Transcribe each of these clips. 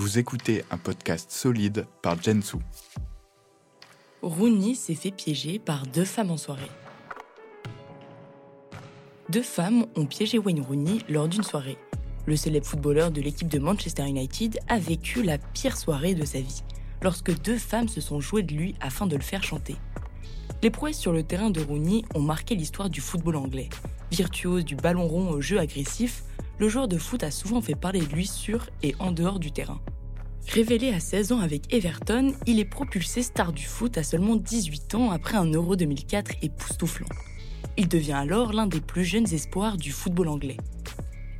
Vous écoutez un podcast solide par Jensu. Rooney s'est fait piéger par deux femmes en soirée. Deux femmes ont piégé Wayne Rooney lors d'une soirée. Le célèbre footballeur de l'équipe de Manchester United a vécu la pire soirée de sa vie, lorsque deux femmes se sont jouées de lui afin de le faire chanter. Les prouesses sur le terrain de Rooney ont marqué l'histoire du football anglais. Virtuose du ballon rond au jeu agressif, le joueur de foot a souvent fait parler de lui sur et en dehors du terrain. Révélé à 16 ans avec Everton, il est propulsé star du foot à seulement 18 ans après un Euro 2004 époustouflant. Il devient alors l'un des plus jeunes espoirs du football anglais.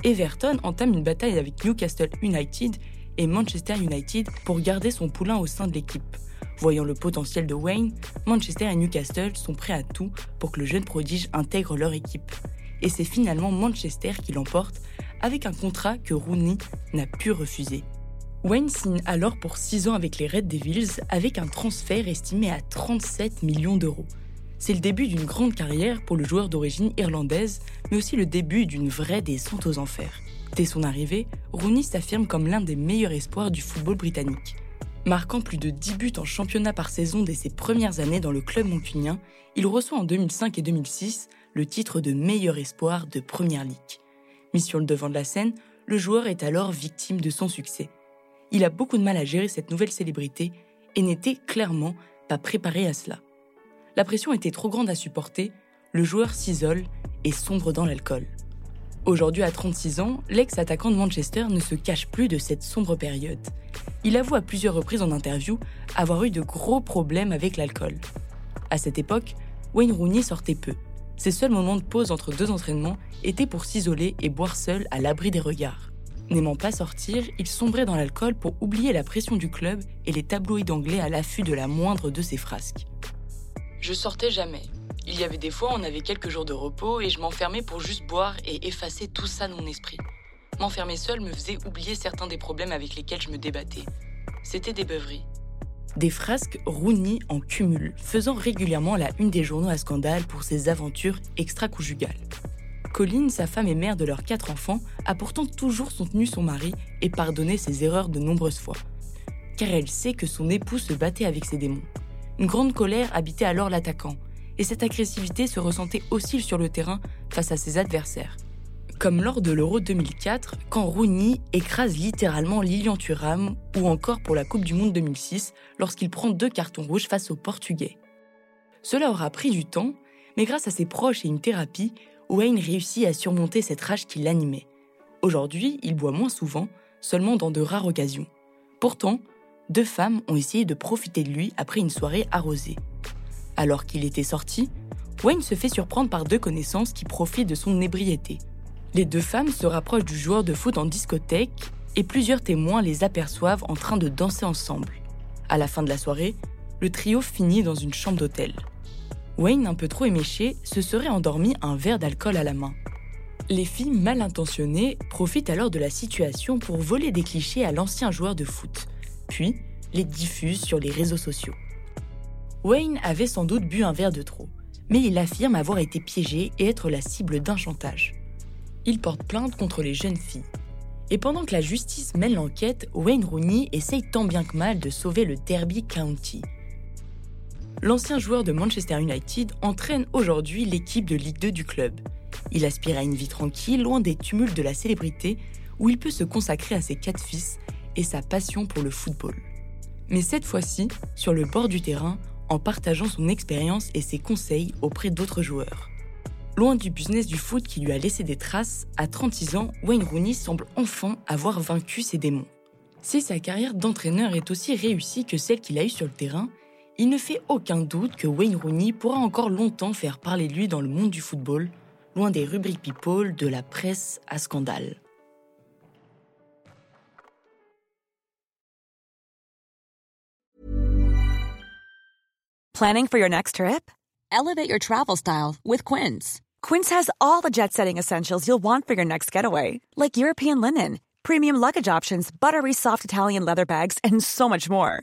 Everton entame une bataille avec Newcastle United et Manchester United pour garder son poulain au sein de l'équipe. Voyant le potentiel de Wayne, Manchester et Newcastle sont prêts à tout pour que le jeune prodige intègre leur équipe. Et c'est finalement Manchester qui l'emporte avec un contrat que Rooney n'a pu refuser. Wayne signe alors pour 6 ans avec les Red Devils avec un transfert estimé à 37 millions d'euros. C'est le début d'une grande carrière pour le joueur d'origine irlandaise, mais aussi le début d'une vraie descente aux enfers. Dès son arrivée, Rooney s'affirme comme l'un des meilleurs espoirs du football britannique. Marquant plus de 10 buts en championnat par saison dès ses premières années dans le club mancunien, il reçoit en 2005 et 2006 le titre de meilleur espoir de Première Ligue. Mis sur le devant de la scène, le joueur est alors victime de son succès. Il a beaucoup de mal à gérer cette nouvelle célébrité et n'était clairement pas préparé à cela. La pression était trop grande à supporter, le joueur s'isole et sombre dans l'alcool. Aujourd'hui à 36 ans, l'ex-attaquant de Manchester ne se cache plus de cette sombre période. Il avoue à plusieurs reprises en interview avoir eu de gros problèmes avec l'alcool. À cette époque, Wayne Rooney sortait peu. Ses seuls moments de pause entre deux entraînements étaient pour s'isoler et boire seul à l'abri des regards. N'aimant pas sortir, il sombrait dans l'alcool pour oublier la pression du club et les tabloïds anglais à l'affût de la moindre de ses frasques. Je sortais jamais. Il y avait des fois, on avait quelques jours de repos et je m'enfermais pour juste boire et effacer tout ça de mon esprit. M'enfermer seul me faisait oublier certains des problèmes avec lesquels je me débattais. C'était des beuveries. Des frasques Rooney en cumul, faisant régulièrement la une des journaux à scandale pour ses aventures extra-conjugales. Colline, sa femme et mère de leurs quatre enfants, a pourtant toujours soutenu son mari et pardonné ses erreurs de nombreuses fois. Car elle sait que son époux se battait avec ses démons. Une grande colère habitait alors l'attaquant, et cette agressivité se ressentait aussi sur le terrain face à ses adversaires. Comme lors de l'Euro 2004, quand Rooney écrase littéralement Lilian Thuram, ou encore pour la Coupe du Monde 2006, lorsqu'il prend deux cartons rouges face aux Portugais. Cela aura pris du temps, mais grâce à ses proches et une thérapie, Wayne réussit à surmonter cette rage qui l'animait. Aujourd'hui, il boit moins souvent, seulement dans de rares occasions. Pourtant, deux femmes ont essayé de profiter de lui après une soirée arrosée. Alors qu'il était sorti, Wayne se fait surprendre par deux connaissances qui profitent de son ébriété. Les deux femmes se rapprochent du joueur de foot en discothèque et plusieurs témoins les aperçoivent en train de danser ensemble. À la fin de la soirée, le trio finit dans une chambre d'hôtel. Wayne, un peu trop éméché, se serait endormi un verre d'alcool à la main. Les filles mal intentionnées profitent alors de la situation pour voler des clichés à l'ancien joueur de foot, puis les diffusent sur les réseaux sociaux. Wayne avait sans doute bu un verre de trop, mais il affirme avoir été piégé et être la cible d'un chantage. Il porte plainte contre les jeunes filles. Et pendant que la justice mène l'enquête, Wayne Rooney essaye tant bien que mal de sauver le Derby County. L'ancien joueur de Manchester United entraîne aujourd'hui l'équipe de Ligue 2 du club. Il aspire à une vie tranquille, loin des tumultes de la célébrité, où il peut se consacrer à ses quatre fils et sa passion pour le football. Mais cette fois-ci, sur le bord du terrain, en partageant son expérience et ses conseils auprès d'autres joueurs. Loin du business du foot qui lui a laissé des traces, à 36 ans, Wayne Rooney semble enfin avoir vaincu ses démons. Si sa carrière d'entraîneur est aussi réussie que celle qu'il a eue sur le terrain, il ne fait aucun doute que Wayne Rooney pourra encore longtemps faire parler de lui dans le monde du football, loin des rubriques people, de la presse à scandale. Planning for your next trip? Elevate your travel style with Quince. Quince has all the jet setting essentials you'll want for your next getaway, like European linen, premium luggage options, buttery soft Italian leather bags, and so much more.